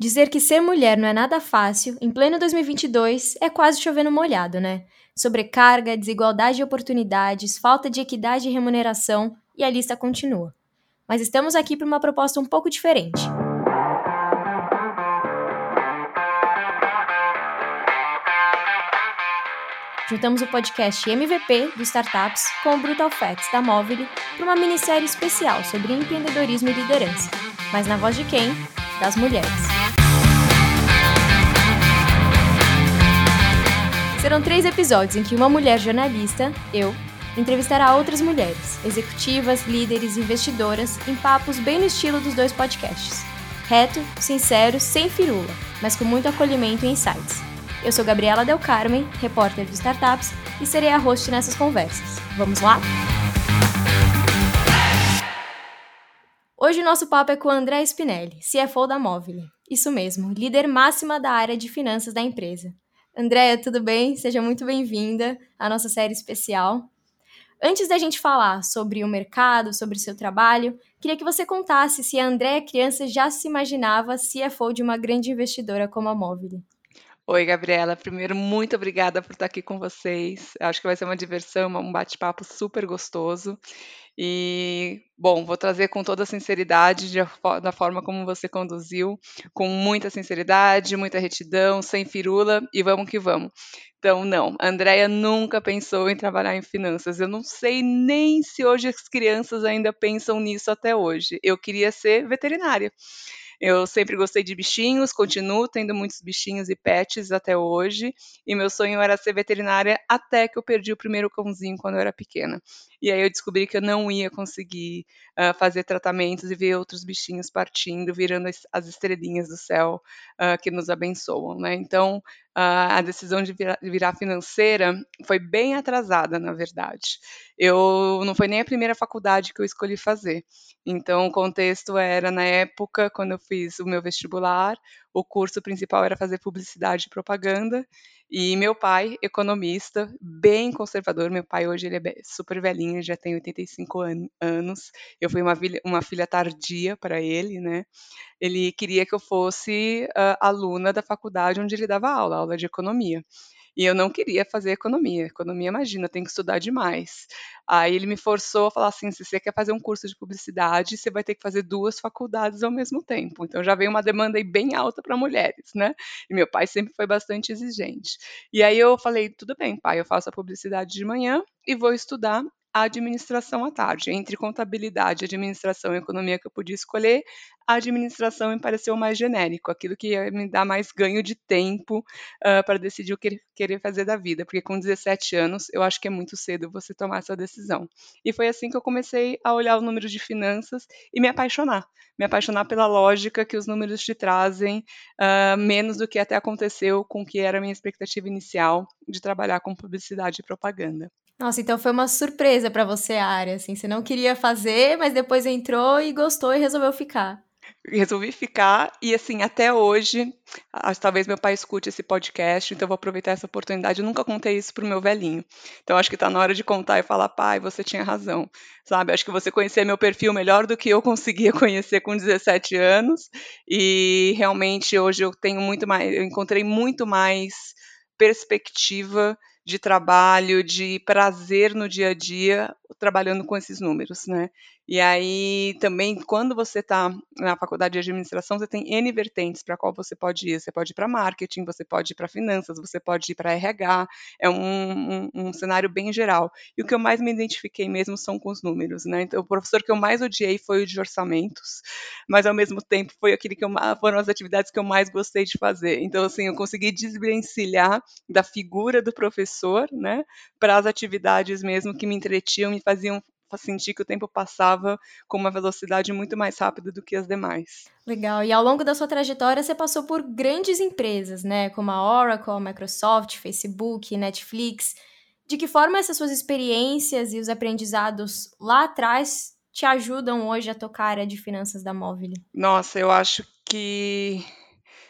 Dizer que ser mulher não é nada fácil, em pleno 2022, é quase chovendo molhado, né? Sobrecarga, desigualdade de oportunidades, falta de equidade e remuneração, e a lista continua. Mas estamos aqui para uma proposta um pouco diferente. Juntamos o podcast MVP do Startups com o Brutal Facts da Móvel para uma minissérie especial sobre empreendedorismo e liderança. Mas na voz de quem? Das mulheres. Serão três episódios em que uma mulher jornalista, eu, entrevistará outras mulheres, executivas, líderes, investidoras, em papos bem no estilo dos dois podcasts. Reto, sincero, sem firula, mas com muito acolhimento e insights. Eu sou Gabriela Del Carmen, repórter de Startups, e serei a host nessas conversas. Vamos lá? Hoje o nosso papo é com André Spinelli, CFO da Móvel. Isso mesmo, líder máxima da área de finanças da empresa. Andréia, tudo bem? Seja muito bem-vinda à nossa série especial. Antes da gente falar sobre o mercado, sobre o seu trabalho, queria que você contasse se a Andréia criança já se imaginava CFO de uma grande investidora como a Móvel. Oi, Gabriela. Primeiro, muito obrigada por estar aqui com vocês. Acho que vai ser uma diversão, um bate-papo super gostoso. E, bom, vou trazer com toda a sinceridade, de, da forma como você conduziu, com muita sinceridade, muita retidão, sem firula, e vamos que vamos. Então, não, Andrea nunca pensou em trabalhar em finanças. Eu não sei nem se hoje as crianças ainda pensam nisso até hoje. Eu queria ser veterinária. Eu sempre gostei de bichinhos, continuo tendo muitos bichinhos e pets até hoje, e meu sonho era ser veterinária até que eu perdi o primeiro cãozinho quando eu era pequena. E aí eu descobri que eu não ia conseguir uh, fazer tratamentos e ver outros bichinhos partindo, virando as, as estrelinhas do céu uh, que nos abençoam, né? Então, uh, a decisão de virar, virar, financeira foi bem atrasada, na verdade. Eu não foi nem a primeira faculdade que eu escolhi fazer. Então, o contexto era na época quando eu fiz o meu vestibular, o curso principal era fazer publicidade e propaganda. E meu pai, economista, bem conservador, meu pai hoje ele é super velhinho, já tem 85 an anos. Eu fui uma uma filha tardia para ele, né? Ele queria que eu fosse uh, aluna da faculdade onde ele dava aula, aula de economia. E eu não queria fazer economia. Economia, imagina, tem que estudar demais. Aí ele me forçou a falar assim: se você quer fazer um curso de publicidade, você vai ter que fazer duas faculdades ao mesmo tempo. Então já veio uma demanda aí bem alta para mulheres, né? E meu pai sempre foi bastante exigente. E aí eu falei: tudo bem, pai, eu faço a publicidade de manhã e vou estudar a administração à tarde. Entre contabilidade, administração e economia que eu podia escolher, a administração me pareceu mais genérico, aquilo que ia me dar mais ganho de tempo uh, para decidir o que querer fazer da vida, porque com 17 anos eu acho que é muito cedo você tomar essa decisão. E foi assim que eu comecei a olhar o número de finanças e me apaixonar, me apaixonar pela lógica que os números te trazem, uh, menos do que até aconteceu com o que era a minha expectativa inicial de trabalhar com publicidade e propaganda. Nossa, então foi uma surpresa para você a área, assim, você não queria fazer, mas depois entrou e gostou e resolveu ficar. Resolvi ficar e assim, até hoje, talvez meu pai escute esse podcast, então eu vou aproveitar essa oportunidade. Eu nunca contei isso pro meu velhinho. Então acho que está na hora de contar e falar, pai, você tinha razão. Sabe? Acho que você conhecia meu perfil melhor do que eu conseguia conhecer com 17 anos. E realmente hoje eu tenho muito mais, eu encontrei muito mais perspectiva de trabalho, de prazer no dia a dia, trabalhando com esses números, né? E aí também, quando você está na faculdade de administração, você tem N vertentes para qual você pode ir. Você pode ir para marketing, você pode ir para finanças, você pode ir para RH, é um, um, um, cenário bem geral. E o que eu mais me identifiquei mesmo são com os números, né? Então, o professor que eu mais odiei foi o de orçamentos, mas ao mesmo tempo foi aquele que eu, foram as atividades que eu mais gostei de fazer. Então, assim, eu consegui desvencilhar da figura do professor, né, para as atividades mesmo que me entretinham, me faziam sentir que o tempo passava com uma velocidade muito mais rápida do que as demais. Legal. E ao longo da sua trajetória, você passou por grandes empresas, né? Como a Oracle, a Microsoft, Facebook, Netflix. De que forma essas suas experiências e os aprendizados lá atrás te ajudam hoje a tocar a área de finanças da Móvel? Nossa, eu acho que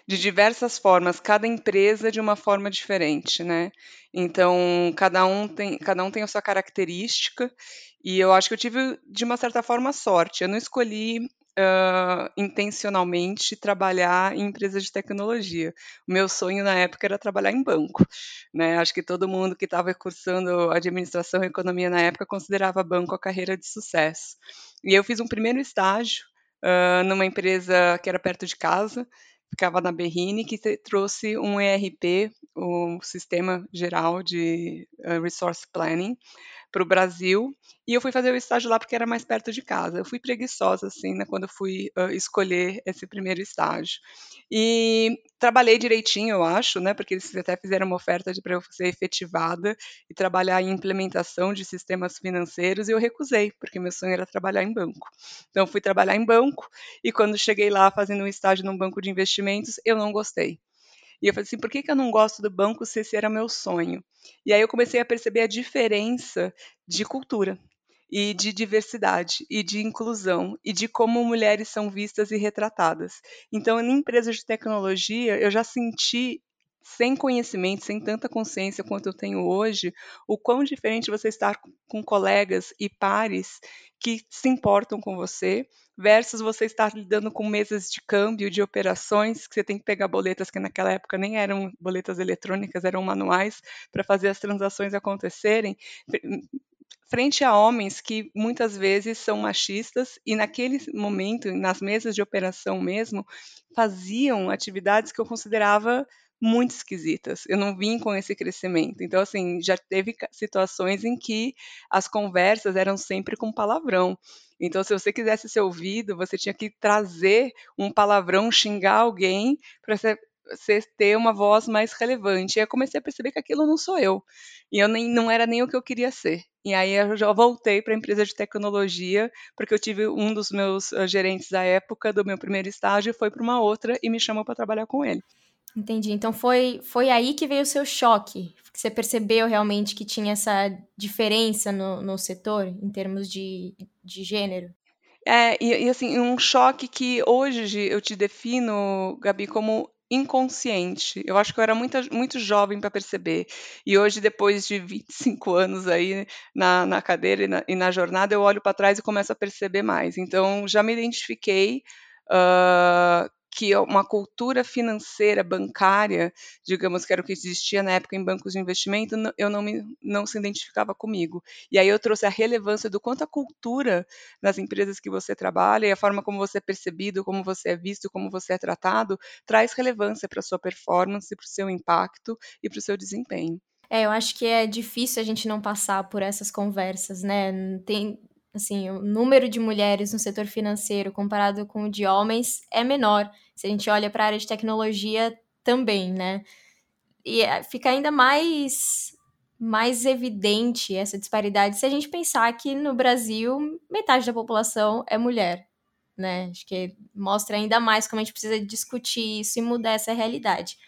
de diversas formas, cada empresa de uma forma diferente, né? Então, cada um tem, cada um tem a sua característica, e eu acho que eu tive, de uma certa forma, sorte. Eu não escolhi uh, intencionalmente trabalhar em empresas de tecnologia. O meu sonho na época era trabalhar em banco. Né? Acho que todo mundo que estava cursando administração e economia na época considerava banco a carreira de sucesso. E eu fiz um primeiro estágio uh, numa empresa que era perto de casa, ficava na Berrine, que trouxe um ERP, o um Sistema Geral de uh, Resource Planning, para o Brasil e eu fui fazer o estágio lá porque era mais perto de casa. Eu fui preguiçosa, assim, né, quando eu fui uh, escolher esse primeiro estágio. E trabalhei direitinho, eu acho, né, porque eles até fizeram uma oferta para eu ser efetivada e trabalhar em implementação de sistemas financeiros e eu recusei, porque meu sonho era trabalhar em banco. Então, fui trabalhar em banco e quando cheguei lá fazendo um estágio num banco de investimentos, eu não gostei. E eu falei assim, por que, que eu não gosto do banco se esse era meu sonho? E aí eu comecei a perceber a diferença de cultura e de diversidade e de inclusão e de como mulheres são vistas e retratadas. Então, em empresas de tecnologia, eu já senti sem conhecimento, sem tanta consciência quanto eu tenho hoje, o quão diferente você estar com colegas e pares que se importam com você, versus você estar lidando com mesas de câmbio, de operações, que você tem que pegar boletas que naquela época nem eram boletas eletrônicas, eram manuais, para fazer as transações acontecerem frente a homens que muitas vezes são machistas e naquele momento, nas mesas de operação mesmo, faziam atividades que eu considerava muito esquisitas. Eu não vim com esse crescimento. Então, assim, já teve situações em que as conversas eram sempre com palavrão. Então, se você quisesse ser ouvido, você tinha que trazer um palavrão, xingar alguém para você ter uma voz mais relevante. E eu comecei a perceber que aquilo não sou eu. E eu nem, não era nem o que eu queria ser. E aí eu já voltei para a empresa de tecnologia, porque eu tive um dos meus uh, gerentes da época, do meu primeiro estágio, foi para uma outra e me chamou para trabalhar com ele. Entendi. Então foi, foi aí que veio o seu choque. Que você percebeu realmente que tinha essa diferença no, no setor, em termos de, de gênero? É, e, e assim, um choque que hoje eu te defino, Gabi, como inconsciente. Eu acho que eu era muito, muito jovem para perceber. E hoje, depois de 25 anos aí na, na cadeira e na, e na jornada, eu olho para trás e começo a perceber mais. Então, já me identifiquei uh, que uma cultura financeira, bancária, digamos que era o que existia na época em bancos de investimento, eu não, me, não se identificava comigo. E aí eu trouxe a relevância do quanto a cultura nas empresas que você trabalha e a forma como você é percebido, como você é visto, como você é tratado, traz relevância para a sua performance, para o seu impacto e para o seu desempenho. É, eu acho que é difícil a gente não passar por essas conversas, né? Tem, assim, o número de mulheres no setor financeiro comparado com o de homens é menor. Se a gente olha para a área de tecnologia também, né? E é, fica ainda mais mais evidente essa disparidade se a gente pensar que no Brasil metade da população é mulher, né? Acho que mostra ainda mais como a gente precisa discutir isso e mudar essa realidade.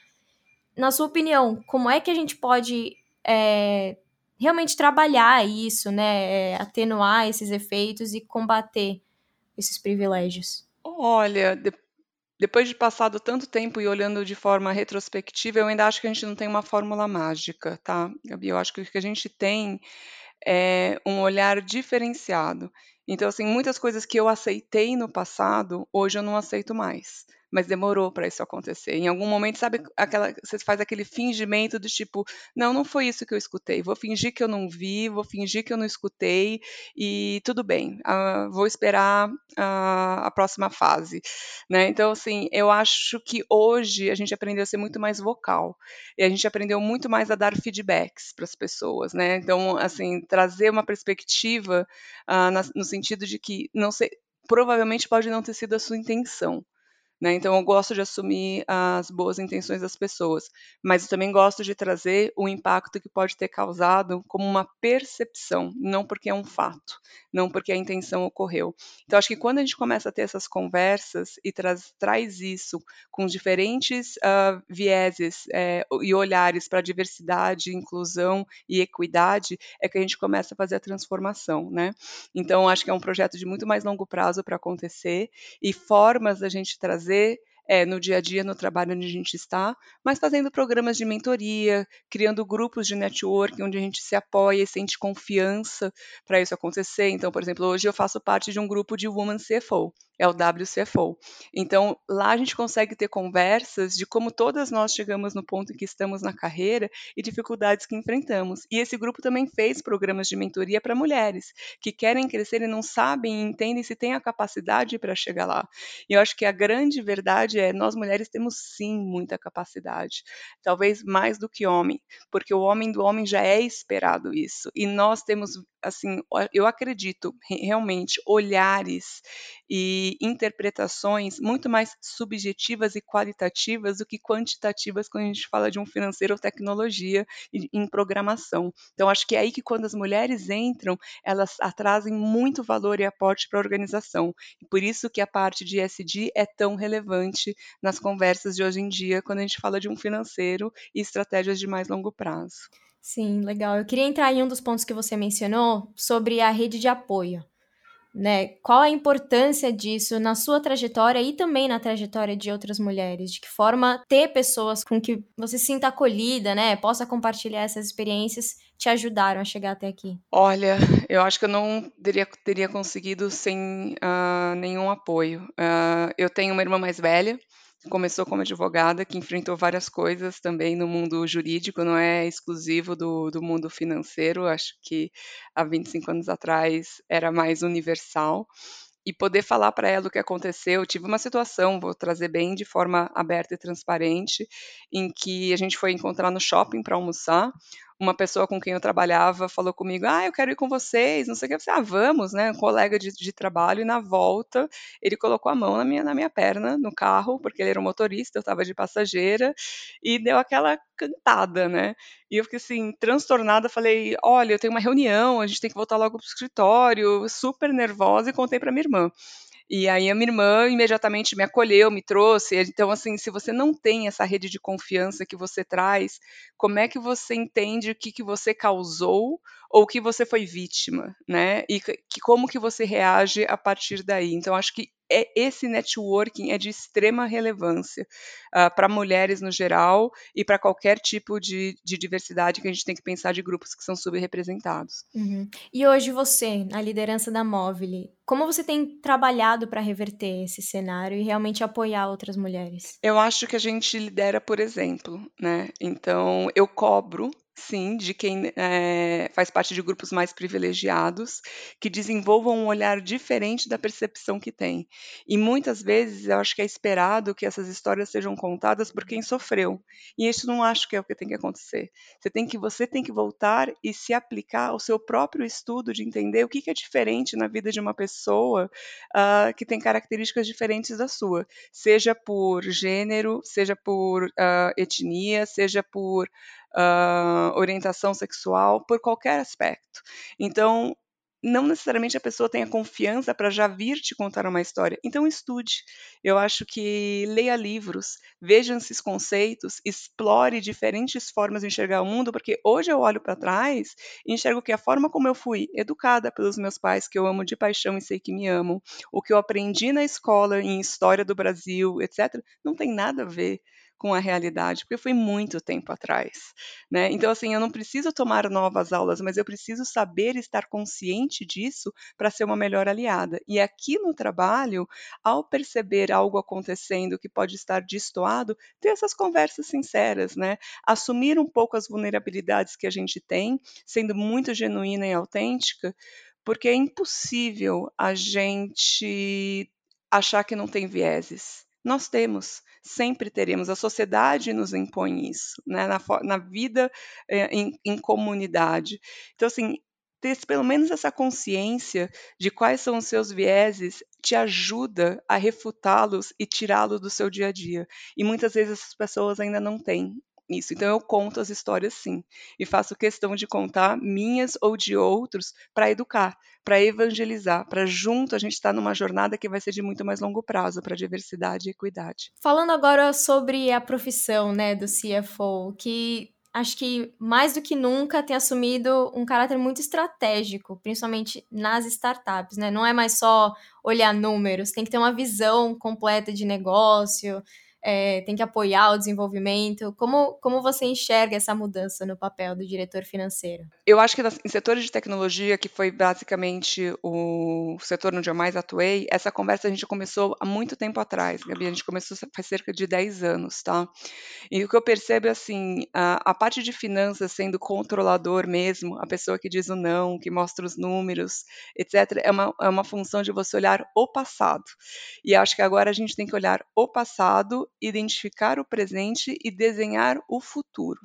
Na sua opinião, como é que a gente pode é, realmente trabalhar isso, né? É, atenuar esses efeitos e combater esses privilégios? Olha, de, depois de passado tanto tempo e olhando de forma retrospectiva, eu ainda acho que a gente não tem uma fórmula mágica, tá, Gabi? Eu acho que o que a gente tem é um olhar diferenciado. Então, assim, muitas coisas que eu aceitei no passado, hoje eu não aceito mais mas demorou para isso acontecer. Em algum momento, sabe, aquela, você faz aquele fingimento do tipo, não, não foi isso que eu escutei, vou fingir que eu não vi, vou fingir que eu não escutei e tudo bem, uh, vou esperar uh, a próxima fase, né? Então, assim, eu acho que hoje a gente aprendeu a ser muito mais vocal e a gente aprendeu muito mais a dar feedbacks para as pessoas, né? Então, assim, trazer uma perspectiva uh, na, no sentido de que não sei, provavelmente pode não ter sido a sua intenção, né? Então, eu gosto de assumir as boas intenções das pessoas, mas eu também gosto de trazer o impacto que pode ter causado como uma percepção, não porque é um fato, não porque a intenção ocorreu. Então, acho que quando a gente começa a ter essas conversas e traz, traz isso com diferentes uh, vieses é, e olhares para diversidade, inclusão e equidade, é que a gente começa a fazer a transformação, né? Então, acho que é um projeto de muito mais longo prazo para acontecer e formas da gente trazer trazer é no dia a dia, no trabalho onde a gente está, mas fazendo programas de mentoria, criando grupos de networking onde a gente se apoia e sente confiança para isso acontecer. Então, por exemplo, hoje eu faço parte de um grupo de Woman CFO, é o WCFO. Então, lá a gente consegue ter conversas de como todas nós chegamos no ponto em que estamos na carreira e dificuldades que enfrentamos. E esse grupo também fez programas de mentoria para mulheres que querem crescer e não sabem entendem se têm a capacidade para chegar lá. E eu acho que a grande verdade é nós mulheres temos sim muita capacidade, talvez mais do que homem, porque o homem do homem já é esperado isso. E nós temos assim, eu acredito realmente olhares e interpretações muito mais subjetivas e qualitativas do que quantitativas quando a gente fala de um financeiro ou tecnologia em programação. Então acho que é aí que quando as mulheres entram, elas trazem muito valor e aporte para a organização. E por isso que a parte de SD é tão relevante nas conversas de hoje em dia quando a gente fala de um financeiro e estratégias de mais longo prazo. Sim, legal. Eu queria entrar em um dos pontos que você mencionou sobre a rede de apoio. Né? Qual a importância disso na sua trajetória e também na trajetória de outras mulheres? De que forma ter pessoas com que você se sinta acolhida, né? Possa compartilhar essas experiências te ajudaram a chegar até aqui? Olha, eu acho que eu não teria, teria conseguido sem uh, nenhum apoio. Uh, eu tenho uma irmã mais velha começou como advogada, que enfrentou várias coisas também no mundo jurídico, não é exclusivo do, do mundo financeiro, acho que há 25 anos atrás era mais universal. E poder falar para ela o que aconteceu. Eu tive uma situação, vou trazer bem de forma aberta e transparente, em que a gente foi encontrar no shopping para almoçar uma pessoa com quem eu trabalhava falou comigo, ah, eu quero ir com vocês, não sei o que, eu falei, ah, vamos, né, um colega de, de, trabalho, e na volta ele colocou a mão na minha, na minha perna, no carro, porque ele era um motorista, eu estava de passageira, e deu aquela cantada, né, e eu fiquei assim, transtornada, falei, olha, eu tenho uma reunião, a gente tem que voltar logo pro escritório, super nervosa, e contei para minha irmã. E aí a minha irmã imediatamente me acolheu, me trouxe. Então, assim, se você não tem essa rede de confiança que você traz, como é que você entende o que, que você causou ou que você foi vítima, né? E que, como que você reage a partir daí. Então, acho que é, esse networking é de extrema relevância uh, para mulheres no geral e para qualquer tipo de, de, diversidade que a gente tem que pensar de grupos que são subrepresentados. Uhum. E hoje você, na liderança da Móvel, como você tem trabalhado para reverter esse cenário e realmente apoiar outras mulheres? Eu acho que a gente lidera por exemplo, né? Então eu cobro sim, de quem é, faz parte de grupos mais privilegiados, que desenvolvam um olhar diferente da percepção que tem. E muitas vezes eu acho que é esperado que essas histórias sejam contadas por quem sofreu. E isso não acho que é o que tem que acontecer. Você tem que você tem que voltar e se aplicar ao seu próprio estudo de entender o que, que é diferente na vida de uma pessoa uh, que tem características diferentes da sua, seja por gênero, seja por uh, etnia, seja por uh, orientação sexual, por qualquer aspecto. Então, não necessariamente a pessoa tem a confiança para já vir te contar uma história. Então estude. Eu acho que leia livros, veja esses conceitos, explore diferentes formas de enxergar o mundo, porque hoje eu olho para trás e enxergo que a forma como eu fui educada pelos meus pais, que eu amo de paixão e sei que me amam, o que eu aprendi na escola em história do Brasil, etc, não tem nada a ver com a realidade, porque foi muito tempo atrás, né? Então assim, eu não preciso tomar novas aulas, mas eu preciso saber estar consciente disso para ser uma melhor aliada. E aqui no trabalho, ao perceber algo acontecendo que pode estar destoado, ter essas conversas sinceras, né? Assumir um pouco as vulnerabilidades que a gente tem, sendo muito genuína e autêntica, porque é impossível a gente achar que não tem vieses. Nós temos, sempre teremos. A sociedade nos impõe isso, né? na, na vida é, em, em comunidade. Então, assim, ter pelo menos essa consciência de quais são os seus vieses te ajuda a refutá-los e tirá-los do seu dia a dia. E muitas vezes essas pessoas ainda não têm isso. Então eu conto as histórias sim, e faço questão de contar minhas ou de outros para educar, para evangelizar, para junto a gente estar tá numa jornada que vai ser de muito mais longo prazo para diversidade e equidade. Falando agora sobre a profissão, né, do CFO, que acho que mais do que nunca tem assumido um caráter muito estratégico, principalmente nas startups, né? Não é mais só olhar números, tem que ter uma visão completa de negócio, é, tem que apoiar o desenvolvimento. Como, como você enxerga essa mudança no papel do diretor financeiro? Eu acho que em setores de tecnologia, que foi basicamente o setor onde eu mais atuei, essa conversa a gente começou há muito tempo atrás, Gabi. A gente começou faz cerca de 10 anos, tá? E o que eu percebo é assim, a, a parte de finanças sendo controlador mesmo, a pessoa que diz o não, que mostra os números, etc., é uma, é uma função de você olhar o passado. E acho que agora a gente tem que olhar o passado identificar o presente e desenhar o futuro.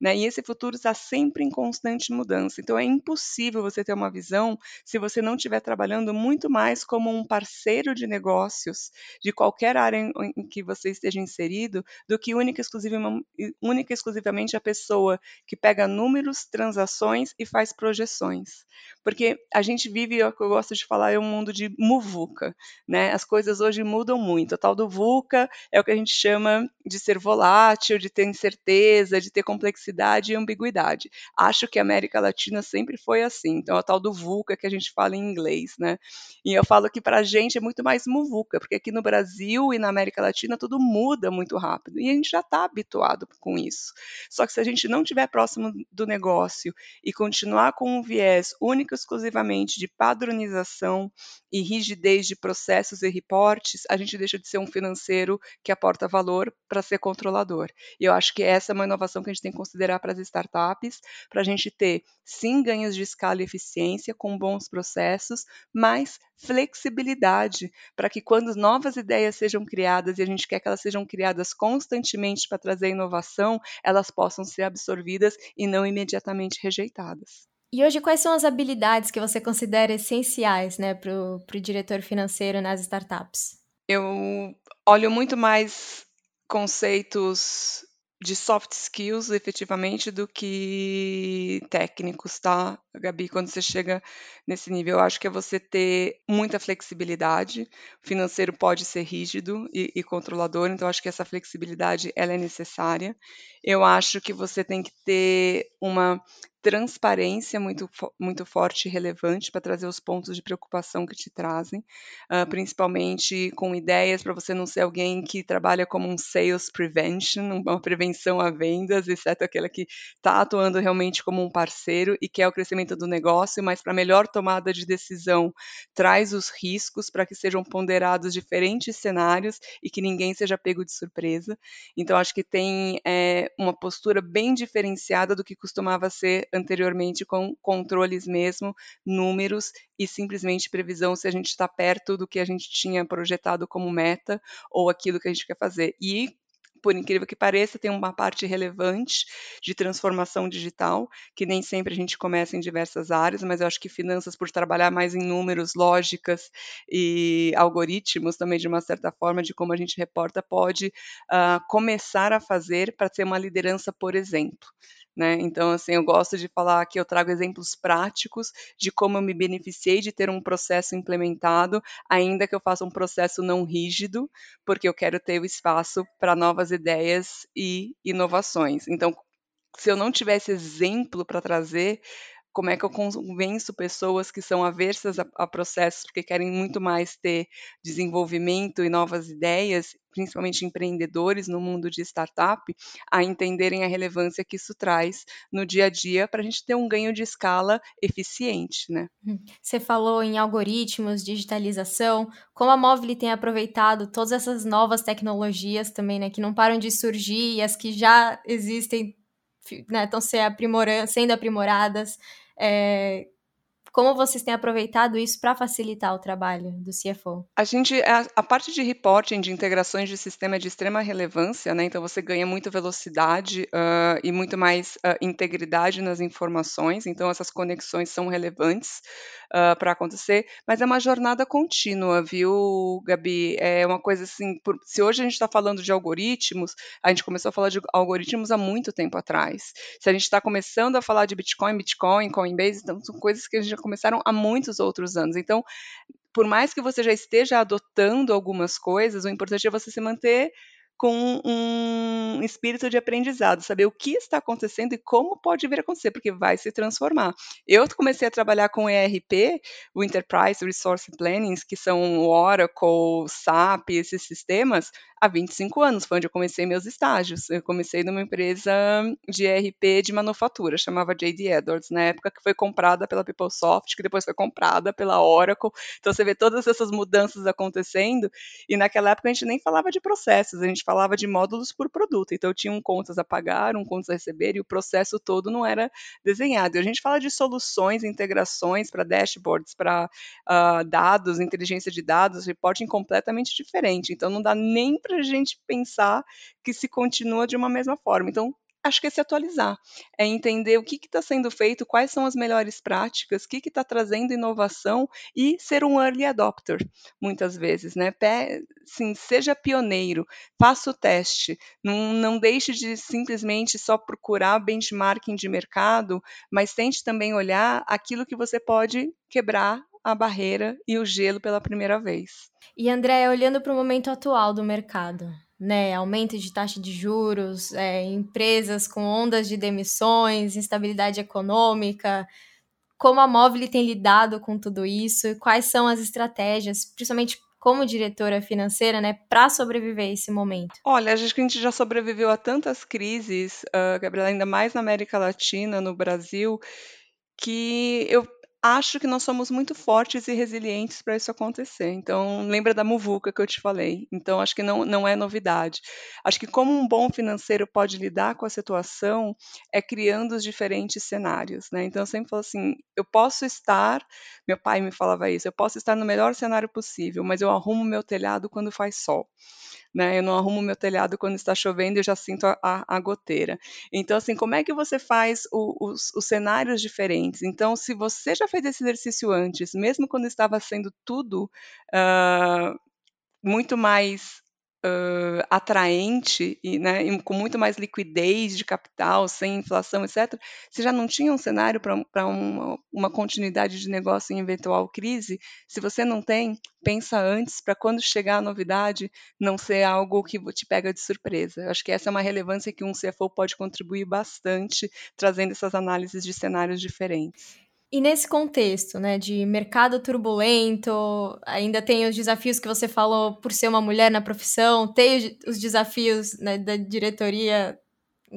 Né? E esse futuro está sempre em constante mudança. Então é impossível você ter uma visão se você não estiver trabalhando muito mais como um parceiro de negócios de qualquer área em, em que você esteja inserido, do que única, exclusivamente, única exclusivamente a pessoa que pega números, transações e faz projeções. Porque a gente vive, o que eu gosto de falar, é um mundo de muvuca. Né? As coisas hoje mudam muito. O tal do VUCA é o que a gente chama de ser volátil, de ter incerteza, de ter complexidade e ambiguidade. Acho que a América Latina sempre foi assim. Então, é o tal do VUCA que a gente fala em inglês, né? E eu falo que para a gente é muito mais muvuca, porque aqui no Brasil e na América Latina tudo muda muito rápido e a gente já está habituado com isso. Só que se a gente não estiver próximo do negócio e continuar com um viés único exclusivamente de padronização e rigidez de processos e reportes, a gente deixa de ser um financeiro que valor para ser controlador. E eu acho que essa é uma inovação que a gente tem que considerar para as startups, para a gente ter, sim, ganhos de escala e eficiência com bons processos, mas flexibilidade para que quando novas ideias sejam criadas e a gente quer que elas sejam criadas constantemente para trazer inovação, elas possam ser absorvidas e não imediatamente rejeitadas. E hoje, quais são as habilidades que você considera essenciais né, para o diretor financeiro nas startups? Eu olho muito mais conceitos de soft skills, efetivamente, do que técnicos, tá, Gabi? Quando você chega nesse nível, eu acho que é você ter muita flexibilidade. O financeiro pode ser rígido e, e controlador, então acho que essa flexibilidade ela é necessária. Eu acho que você tem que ter uma transparência muito, muito forte e relevante para trazer os pontos de preocupação que te trazem, uh, principalmente com ideias para você não ser alguém que trabalha como um sales prevention, uma prevenção a vendas, exceto aquela que está atuando realmente como um parceiro e quer o crescimento do negócio, mas para melhor tomada de decisão traz os riscos para que sejam ponderados diferentes cenários e que ninguém seja pego de surpresa. Então acho que tem é, uma postura bem diferenciada do que costumava ser anteriormente com controles mesmo, números e simplesmente previsão se a gente está perto do que a gente tinha projetado como meta ou aquilo que a gente quer fazer. E por incrível que pareça, tem uma parte relevante de transformação digital, que nem sempre a gente começa em diversas áreas, mas eu acho que finanças, por trabalhar mais em números, lógicas e algoritmos também, de uma certa forma, de como a gente reporta, pode uh, começar a fazer para ser uma liderança, por exemplo. Né? Então, assim, eu gosto de falar que eu trago exemplos práticos de como eu me beneficiei de ter um processo implementado, ainda que eu faça um processo não rígido, porque eu quero ter o espaço para novas ideias e inovações. Então, se eu não tivesse exemplo para trazer, como é que eu convenço pessoas que são aversas a, a, processos, porque querem muito mais ter desenvolvimento e novas ideias, principalmente empreendedores no mundo de startup, a entenderem a relevância que isso traz no dia a dia para a gente ter um ganho de escala eficiente, né? Hum, você falou em algoritmos, digitalização, como a Móvel tem aproveitado todas essas novas tecnologias também, né, que não param de surgir e as que já existem né, estão sendo aprimoradas. 诶 como vocês têm aproveitado isso para facilitar o trabalho do CFO? A gente, a, a, parte de reporting, de integrações de sistema é de extrema relevância, né? Então você ganha muito velocidade uh, e muito mais uh, integridade nas informações. Então essas conexões são relevantes uh, para acontecer, mas é uma jornada contínua, viu, Gabi? É uma coisa assim. Por, se hoje a gente está falando de algoritmos, a gente começou a falar de algoritmos há muito tempo atrás. Se a gente está começando a falar de Bitcoin, Bitcoin, Coinbase, então são coisas que a gente começaram há muitos outros anos. Então, por mais que você já esteja adotando algumas coisas, o importante é você se manter com um espírito de aprendizado, saber o que está acontecendo e como pode vir a acontecer, porque vai se transformar. Eu comecei a trabalhar com ERP, o Enterprise Resource Planning, que são o Oracle, SAP, esses sistemas, há 25 anos, foi onde eu comecei meus estágios. Eu comecei numa empresa de ERP de manufatura, chamava JD Edwards, na época que foi comprada pela PeopleSoft, que depois foi comprada pela Oracle. Então você vê todas essas mudanças acontecendo, e naquela época a gente nem falava de processos, a gente falava de módulos por produto. Então tinha um contas a pagar, um contas a receber, e o processo todo não era desenhado. E a gente fala de soluções, integrações para dashboards, para uh, dados, inteligência de dados, reporting completamente diferente. Então não dá nem para a gente pensar que se continua de uma mesma forma. Então, acho que é se atualizar, é entender o que está sendo feito, quais são as melhores práticas, o que está trazendo inovação e ser um early adopter, muitas vezes, né? Pé, sim, seja pioneiro, faça o teste, não, não deixe de simplesmente só procurar benchmarking de mercado, mas tente também olhar aquilo que você pode quebrar a barreira e o gelo pela primeira vez. E André, olhando para o momento atual do mercado, né, aumento de taxa de juros, é, empresas com ondas de demissões, instabilidade econômica, como a Móvel tem lidado com tudo isso e quais são as estratégias, principalmente como diretora financeira, né, para sobreviver a esse momento? Olha, acho que a gente já sobreviveu a tantas crises, uh, Gabriela, ainda mais na América Latina, no Brasil, que eu acho que nós somos muito fortes e resilientes para isso acontecer. Então, lembra da muvuca que eu te falei. Então, acho que não, não é novidade. Acho que como um bom financeiro pode lidar com a situação é criando os diferentes cenários, né? Então, eu sempre falo assim, eu posso estar, meu pai me falava isso, eu posso estar no melhor cenário possível, mas eu arrumo meu telhado quando faz sol né? Eu não arrumo meu telhado quando está chovendo, eu já sinto a, a, a goteira. Então, assim, como é que você faz o, os, os cenários diferentes? Então, se você já fez esse exercício antes, mesmo quando estava sendo tudo uh, muito mais uh, atraente e, né, e, com muito mais liquidez de capital, sem inflação, etc., você já não tinha um cenário para uma, uma continuidade de negócio em eventual crise? Se você não tem, pensa antes para quando chegar a novidade não ser algo que te pega de surpresa. Eu acho que essa é uma relevância que um CFO pode contribuir bastante, trazendo essas análises de cenários diferentes. E nesse contexto, né, de mercado turbulento, ainda tem os desafios que você falou por ser uma mulher na profissão, tem os desafios né, da diretoria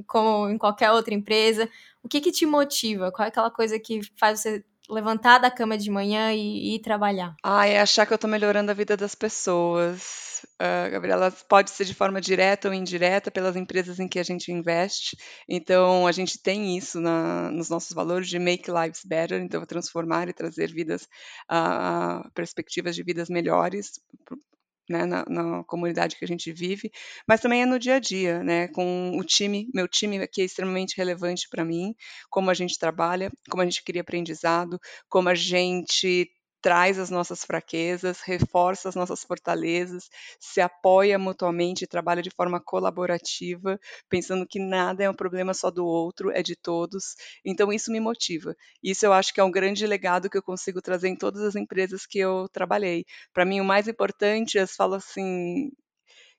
como em qualquer outra empresa. O que, que te motiva? Qual é aquela coisa que faz você levantar da cama de manhã e, e ir trabalhar? Ah, é achar que eu estou melhorando a vida das pessoas uh, Gabriela, pode ser de forma direta ou indireta pelas empresas em que a gente investe. Então, a gente tem isso na, nos nossos valores de make lives better, então transformar e trazer vidas, uh, perspectivas de vidas melhores né, na, na, comunidade que a gente vive, mas também é no dia a dia, né, com o time, meu time aqui é extremamente relevante para mim, como a gente trabalha, como a gente cria aprendizado, como a gente traz as nossas fraquezas, reforça as nossas fortalezas, se apoia mutuamente, trabalha de forma colaborativa, pensando que nada é um problema só do outro, é de todos. Então isso me motiva. Isso eu acho que é um grande legado que eu consigo trazer em todas as empresas que eu trabalhei. Para mim o mais importante, eu falo assim,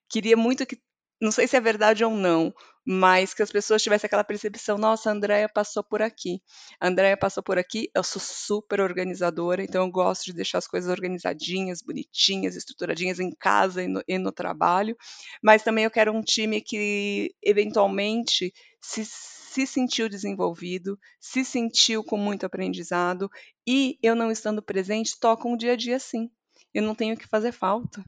queria muito que não sei se é verdade ou não, mas que as pessoas tivessem aquela percepção, nossa, a Andrea passou por aqui. A Andrea passou por aqui, eu sou super organizadora, então eu gosto de deixar as coisas organizadinhas, bonitinhas, estruturadinhas em casa e no, e no trabalho, mas também eu quero um time que eventualmente se, se sentiu desenvolvido, se sentiu com muito aprendizado e eu não estando presente, toca um dia a dia sim. Eu não tenho que fazer falta.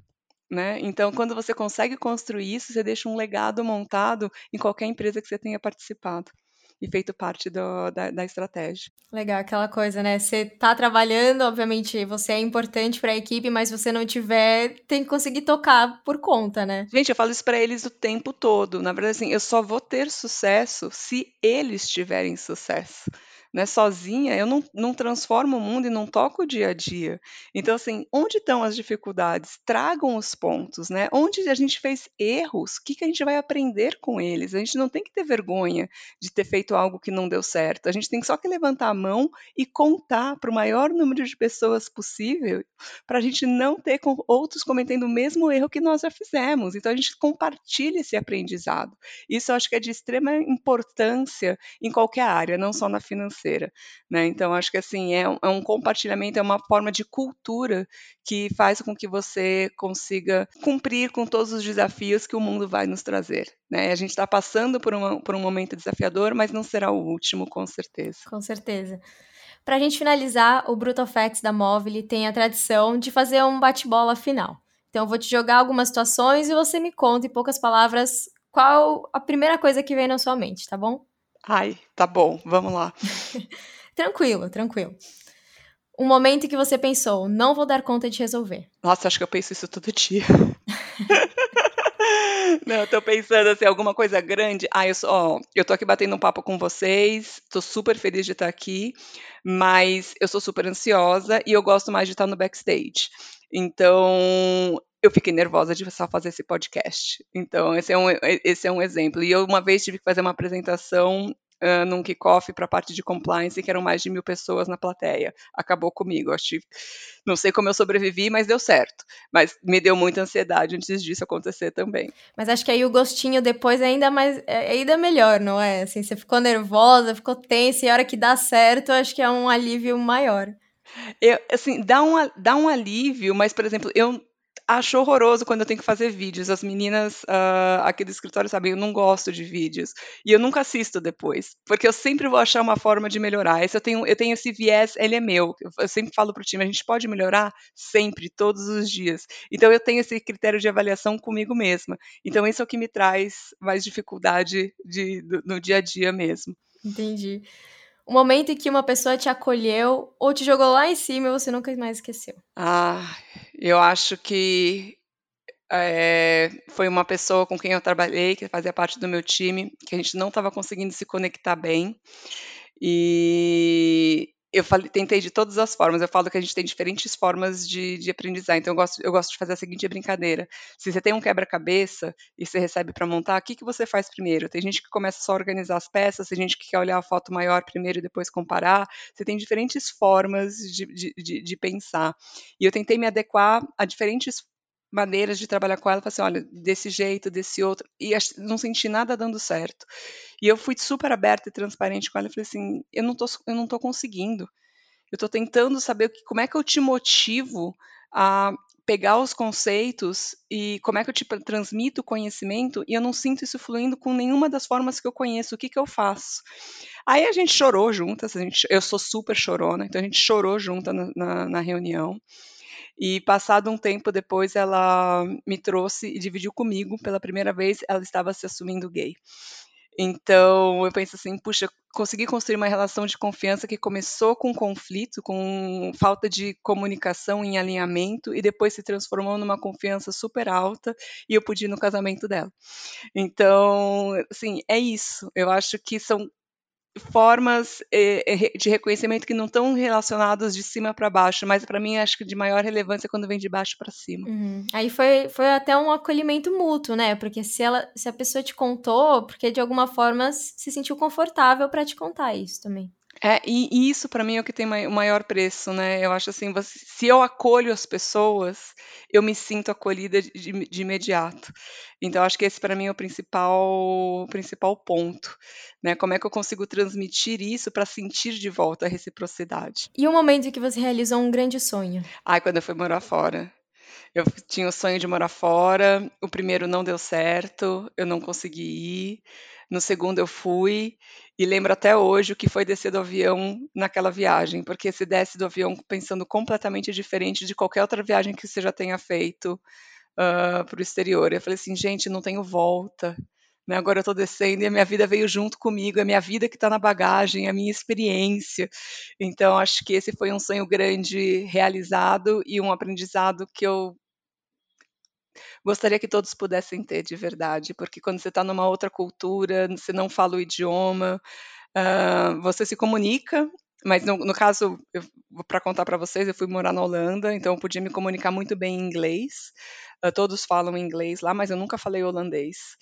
Né? Então, quando você consegue construir isso, você deixa um legado montado em qualquer empresa que você tenha participado e feito parte do, da, da, estratégia. Legal, aquela coisa, né? Você tá trabalhando, obviamente, você é importante para a equipe, mas se você não tiver, tem que conseguir tocar por conta, né? Gente, eu falo isso para eles o tempo todo. Na verdade, assim, eu só vou ter sucesso se eles tiverem sucesso né? Sozinha, eu não, não transformo o mundo e não toco o dia a dia. Então, assim, onde estão as dificuldades? Tragam os pontos, né? Onde a gente fez erros, o que, que a gente vai aprender com eles? A gente não tem que ter vergonha de ter feito algo que não deu certo. A gente tem só que levantar a mão e contar para o maior número de pessoas possível, para a gente não ter com outros cometendo o mesmo erro que nós já fizemos. Então, a gente compartilha esse aprendizado. Isso eu acho que é de extrema importância em qualquer área, não só na financeira. Né? Então, acho que assim, é, é um compartilhamento, é uma forma de cultura que faz com que você consiga cumprir com todos os desafios que o mundo vai nos trazer. Né? A gente está passando por, uma, por um momento desafiador, mas não será o último, com certeza. Com certeza. Para a gente finalizar, o Brutal Facts da Móvel tem a tradição de fazer um bate-bola final. Então, eu vou te jogar algumas situações e você me conta em poucas palavras qual a primeira coisa que vem na sua mente, tá bom? Ai, tá bom, vamos lá. tranquilo, tranquilo. Um momento que você pensou, não vou dar conta de resolver. Nossa, acho que eu penso isso todo dia. Não, eu tô pensando assim, alguma coisa grande. Ah, eu, sou, ó, eu tô aqui batendo um papo com vocês, tô super feliz de estar aqui, mas eu sou super ansiosa e eu gosto mais de estar no backstage. Então, eu fiquei nervosa de só fazer esse podcast. Então, esse é um, esse é um exemplo. E eu, uma vez, tive que fazer uma apresentação uh, num kickoff para a parte de compliance, que eram mais de mil pessoas na plateia. Acabou comigo. Acho, não sei como eu sobrevivi, mas deu certo. Mas me deu muita ansiedade antes disso acontecer também. Mas acho que aí o gostinho depois é ainda mais, é ainda melhor, não é? Assim, você ficou nervosa, ficou tensa, e a hora que dá certo, acho que é um alívio maior. Eu, assim, dá um, dá um alívio, mas, por exemplo, eu acho horroroso quando eu tenho que fazer vídeos. As meninas uh, aqui do escritório sabem, eu não gosto de vídeos. E eu nunca assisto depois, porque eu sempre vou achar uma forma de melhorar. Esse eu, tenho, eu tenho esse viés, ele é meu. Eu sempre falo pro time, a gente pode melhorar sempre, todos os dias. Então eu tenho esse critério de avaliação comigo mesma. Então isso é o que me traz mais dificuldade de, do, no dia a dia mesmo. Entendi. O momento em que uma pessoa te acolheu ou te jogou lá em cima e você nunca mais esqueceu. Ah, eu acho que é, foi uma pessoa com quem eu trabalhei, que fazia parte do meu time, que a gente não estava conseguindo se conectar bem. E eu falei, tentei de todas as formas. Eu falo que a gente tem diferentes formas de, de aprendizar. Então, eu gosto, eu gosto de fazer a seguinte brincadeira: se você tem um quebra-cabeça e você recebe para montar, o que, que você faz primeiro? Tem gente que começa só a organizar as peças, tem gente que quer olhar a foto maior primeiro e depois comparar. Você tem diferentes formas de, de, de, de pensar. E eu tentei me adequar a diferentes maneiras de trabalhar com ela, falei assim, olha, desse jeito, desse outro, e não senti nada dando certo. E eu fui super aberta e transparente com ela, falei assim, eu não tô, eu não tô conseguindo. Eu tô tentando saber que, como é que eu te motivo a pegar os conceitos e como é que eu te transmito o conhecimento e eu não sinto isso fluindo com nenhuma das formas que eu conheço. O que, que eu faço? Aí a gente chorou juntas, a gente, eu sou super chorona, então a gente chorou junta na, na, na reunião. E passado um tempo depois, ela me trouxe e dividiu comigo pela primeira vez, ela estava se assumindo gay. Então, eu penso assim, puxa, consegui construir uma relação de confiança que começou com conflito, com falta de comunicação em alinhamento e depois se transformou numa confiança super alta e eu pude ir no casamento dela. Então, assim, é isso. Eu acho que são formas eh, de reconhecimento que não estão relacionadas de cima para baixo, mas para mim acho que de maior relevância é quando vem de baixo para cima. Uhum. Aí foi, foi até um acolhimento mútuo, né? Porque se ela, se a pessoa te contou, porque de alguma forma se sentiu confortável para te contar isso também. É, e, e isso para mim é o que tem o maior preço, né? Eu acho assim, você, se eu acolho as pessoas, eu me sinto acolhida de, de imediato. Então acho que esse para mim é o principal, principal ponto, né? Como é que eu consigo transmitir isso para sentir de volta a reciprocidade? E o momento em que você realizou um grande sonho? Ai, quando eu fui morar fora. Eu tinha o sonho de morar fora, o primeiro não deu certo, eu não consegui ir. No segundo eu fui e lembro até hoje o que foi descer do avião naquela viagem, porque se desce do avião pensando completamente diferente de qualquer outra viagem que você já tenha feito uh, para o exterior. Eu falei assim, gente, não tenho volta. Né? Agora eu estou descendo e a minha vida veio junto comigo, é a minha vida que está na bagagem, é a minha experiência. Então, acho que esse foi um sonho grande realizado e um aprendizado que eu gostaria que todos pudessem ter de verdade, porque quando você está numa outra cultura, você não fala o idioma, Uh, você se comunica, mas no, no caso, para contar para vocês, eu fui morar na Holanda, então eu podia me comunicar muito bem em inglês. Uh, todos falam inglês lá, mas eu nunca falei holandês.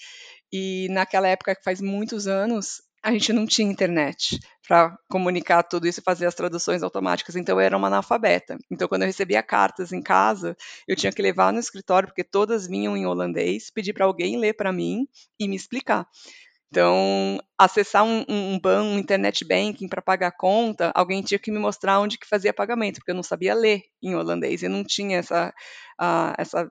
E naquela época, que faz muitos anos, a gente não tinha internet para comunicar tudo isso e fazer as traduções automáticas, então eu era uma analfabeta. Então, quando eu recebia cartas em casa, eu tinha que levar no escritório, porque todas vinham em holandês, pedir para alguém ler para mim e me explicar. Então, acessar um, um, um um internet banking para pagar conta, alguém tinha que me mostrar onde que fazia pagamento, porque eu não sabia ler em holandês, e não tinha essa, uh, essa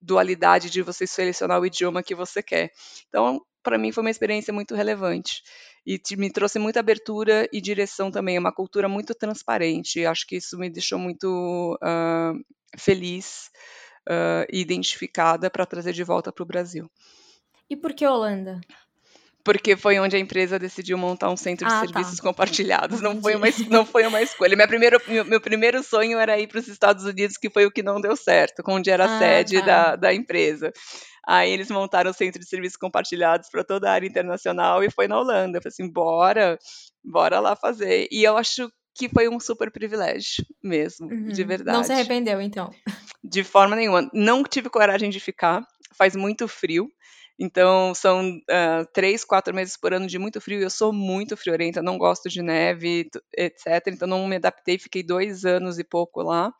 dualidade de você selecionar o idioma que você quer. Então, para mim foi uma experiência muito relevante e te, me trouxe muita abertura e direção também, uma cultura muito transparente. Acho que isso me deixou muito uh, feliz uh, e identificada para trazer de volta para o Brasil. E por que Holanda? Porque foi onde a empresa decidiu montar um centro de ah, tá. serviços tá. compartilhados. Não foi, uma, não foi uma escolha. Minha primeira, meu, meu primeiro sonho era ir para os Estados Unidos, que foi o que não deu certo, onde era a ah, sede tá. da, da empresa. Aí eles montaram o centro de serviços compartilhados para toda a área internacional e foi na Holanda. Eu falei assim, bora, bora lá fazer. E eu acho que foi um super privilégio mesmo, uhum. de verdade. Não se arrependeu, então? De forma nenhuma. Não tive coragem de ficar, faz muito frio. Então, são uh, três, quatro meses por ano de muito frio. Eu sou muito friorenta, não gosto de neve, etc. Então, não me adaptei. Fiquei dois anos e pouco lá.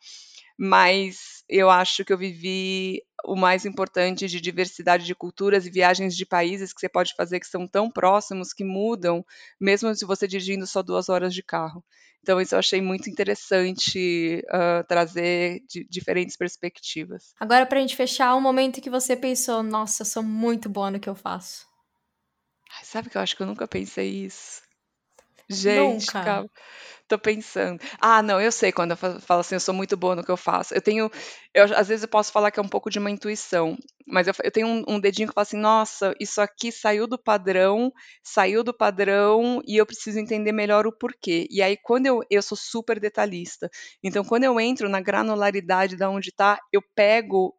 Mas eu acho que eu vivi o mais importante de diversidade de culturas e viagens de países que você pode fazer que são tão próximos que mudam, mesmo se você dirigindo só duas horas de carro. Então, isso eu achei muito interessante uh, trazer de diferentes perspectivas. Agora, para a gente fechar, um momento que você pensou: nossa, eu sou muito boa no que eu faço. Ai, sabe que eu acho que eu nunca pensei isso? Gente, nunca. calma. Tô pensando. Ah, não, eu sei quando eu falo assim, eu sou muito boa no que eu faço. Eu tenho, eu, às vezes eu posso falar que é um pouco de uma intuição, mas eu, eu tenho um, um dedinho que fala assim, nossa, isso aqui saiu do padrão, saiu do padrão e eu preciso entender melhor o porquê. E aí, quando eu, eu sou super detalhista, então quando eu entro na granularidade da onde tá, eu pego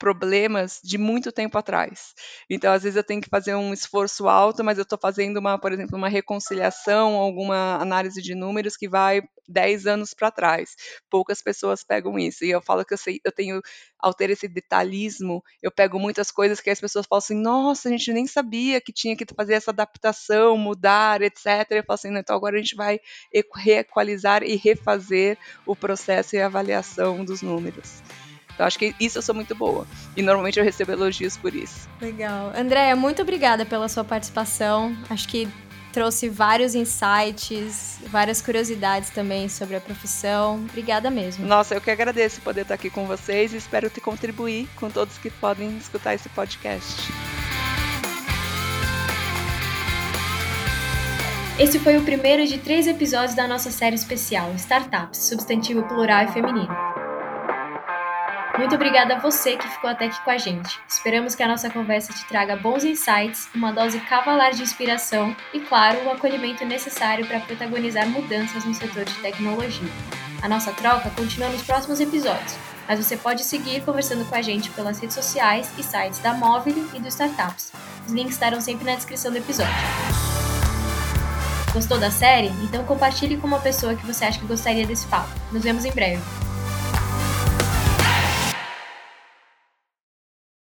problemas de muito tempo atrás. Então, às vezes eu tenho que fazer um esforço alto, mas eu estou fazendo uma, por exemplo, uma reconciliação, alguma análise de números que vai 10 anos para trás. Poucas pessoas pegam isso. E eu falo que eu, sei, eu tenho, ao ter esse detalhismo, eu pego muitas coisas que as pessoas falam assim, nossa, a gente nem sabia que tinha que fazer essa adaptação, mudar, etc. Eu falo assim, então agora a gente vai reequalizar e refazer o processo e a avaliação dos números. Então, acho que isso eu sou muito boa. E normalmente eu recebo elogios por isso. Legal. Andréia, muito obrigada pela sua participação. Acho que trouxe vários insights, várias curiosidades também sobre a profissão. Obrigada mesmo. Nossa, eu que agradeço poder estar aqui com vocês e espero te contribuir com todos que podem escutar esse podcast. Esse foi o primeiro de três episódios da nossa série especial Startups, substantivo plural e feminino. Muito obrigada a você que ficou até aqui com a gente. Esperamos que a nossa conversa te traga bons insights, uma dose cavalar de inspiração e, claro, o acolhimento necessário para protagonizar mudanças no setor de tecnologia. A nossa troca continua nos próximos episódios, mas você pode seguir conversando com a gente pelas redes sociais e sites da Móvel e do Startups. Os links estarão sempre na descrição do episódio. Gostou da série? Então compartilhe com uma pessoa que você acha que gostaria desse papo. Nos vemos em breve.